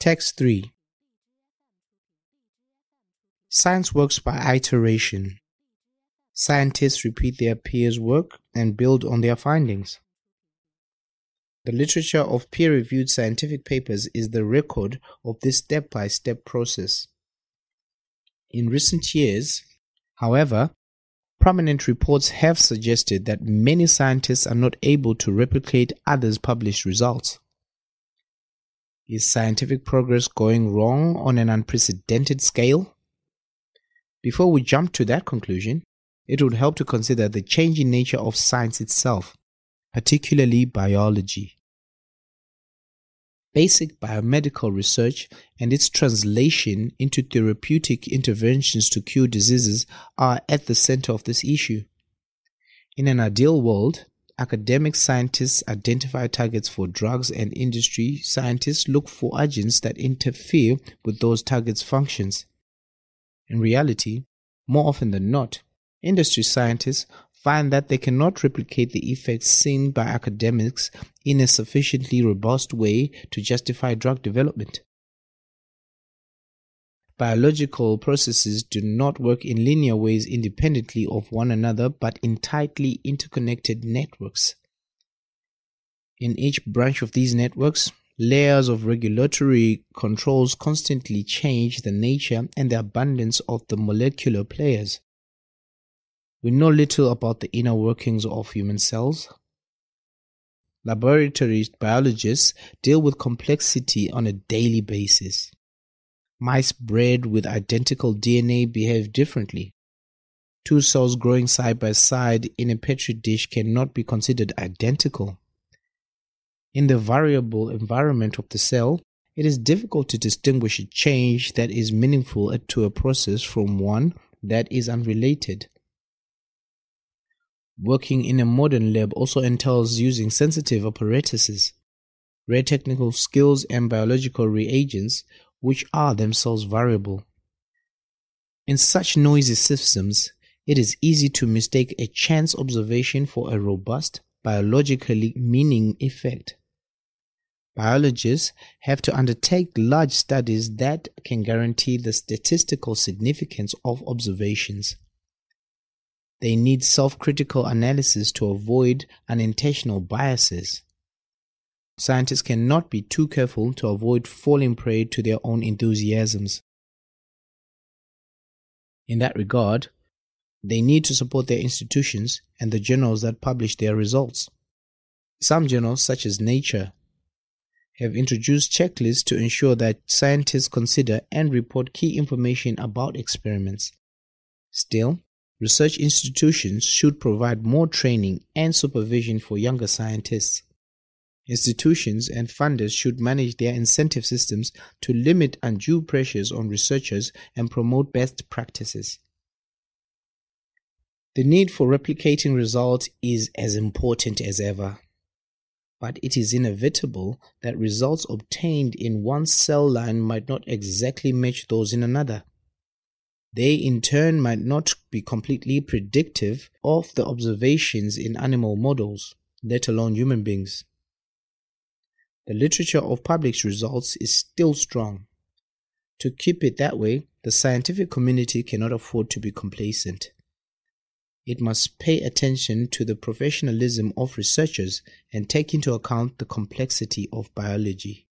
Text 3 Science works by iteration. Scientists repeat their peers' work and build on their findings. The literature of peer reviewed scientific papers is the record of this step by step process. In recent years, however, prominent reports have suggested that many scientists are not able to replicate others' published results. Is scientific progress going wrong on an unprecedented scale? Before we jump to that conclusion, it would help to consider the changing nature of science itself, particularly biology basic biomedical research and its translation into therapeutic interventions to cure diseases are at the center of this issue. In an ideal world, academic scientists identify targets for drugs and industry scientists look for agents that interfere with those targets' functions. In reality, more often than not, industry scientists find that they cannot replicate the effects seen by academics in a sufficiently robust way to justify drug development. Biological processes do not work in linear ways independently of one another but in tightly interconnected networks. In each branch of these networks, layers of regulatory controls constantly change the nature and the abundance of the molecular players. We know little about the inner workings of human cells. Laboratory biologists deal with complexity on a daily basis. Mice bred with identical DNA behave differently. Two cells growing side by side in a petri dish cannot be considered identical. In the variable environment of the cell, it is difficult to distinguish a change that is meaningful to a process from one that is unrelated. Working in a modern lab also entails using sensitive apparatuses, rare technical skills, and biological reagents, which are themselves variable. In such noisy systems, it is easy to mistake a chance observation for a robust, biologically meaning effect. Biologists have to undertake large studies that can guarantee the statistical significance of observations. They need self critical analysis to avoid unintentional biases. Scientists cannot be too careful to avoid falling prey to their own enthusiasms. In that regard, they need to support their institutions and the journals that publish their results. Some journals, such as Nature, have introduced checklists to ensure that scientists consider and report key information about experiments. Still, Research institutions should provide more training and supervision for younger scientists. Institutions and funders should manage their incentive systems to limit undue pressures on researchers and promote best practices. The need for replicating results is as important as ever, but it is inevitable that results obtained in one cell line might not exactly match those in another. They in turn might not be completely predictive of the observations in animal models, let alone human beings. The literature of published results is still strong. To keep it that way, the scientific community cannot afford to be complacent. It must pay attention to the professionalism of researchers and take into account the complexity of biology.